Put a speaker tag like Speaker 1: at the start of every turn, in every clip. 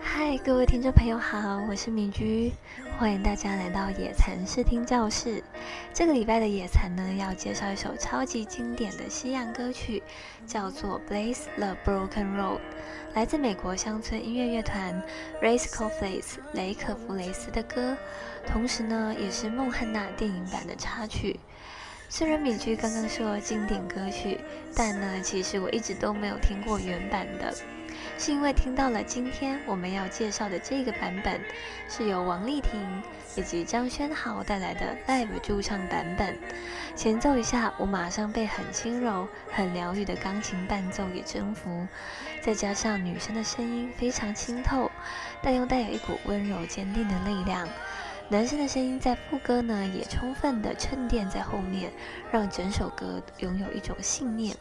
Speaker 1: 嗨，各位听众朋友好，我是米居，欢迎大家来到野蚕视听教室。这个礼拜的野蚕呢，要介绍一首超级经典的西洋歌曲，叫做《Blaze the Broken Road》，来自美国乡村音乐乐团 Rascal Flatts 雷可弗雷斯的歌，同时呢，也是孟汉娜电影版的插曲。虽然米居刚刚说经典歌曲，但呢，其实我一直都没有听过原版的。是因为听到了今天我们要介绍的这个版本，是由王丽婷以及张轩豪带来的 live 驻唱版本。前奏一下，我马上被很轻柔、很疗愈的钢琴伴奏给征服，再加上女生的声音非常清透，但又带有一股温柔坚定的力量。男生的声音在副歌呢，也充分的衬垫在后面，让整首歌拥有一种信念。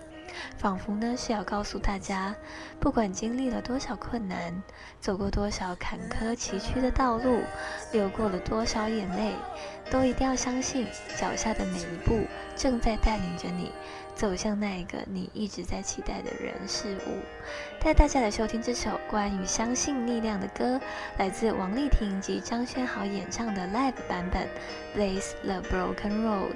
Speaker 1: 仿佛呢是要告诉大家，不管经历了多少困难，走过多少坎坷崎岖的道路，流过了多少眼泪，都一定要相信，脚下的每一步正在带领着你走向那一个你一直在期待的人事物。带大家来收听这首关于相信力量的歌，来自王丽婷及张轩豪演唱的 live 版本《Blaze the Broken Road》。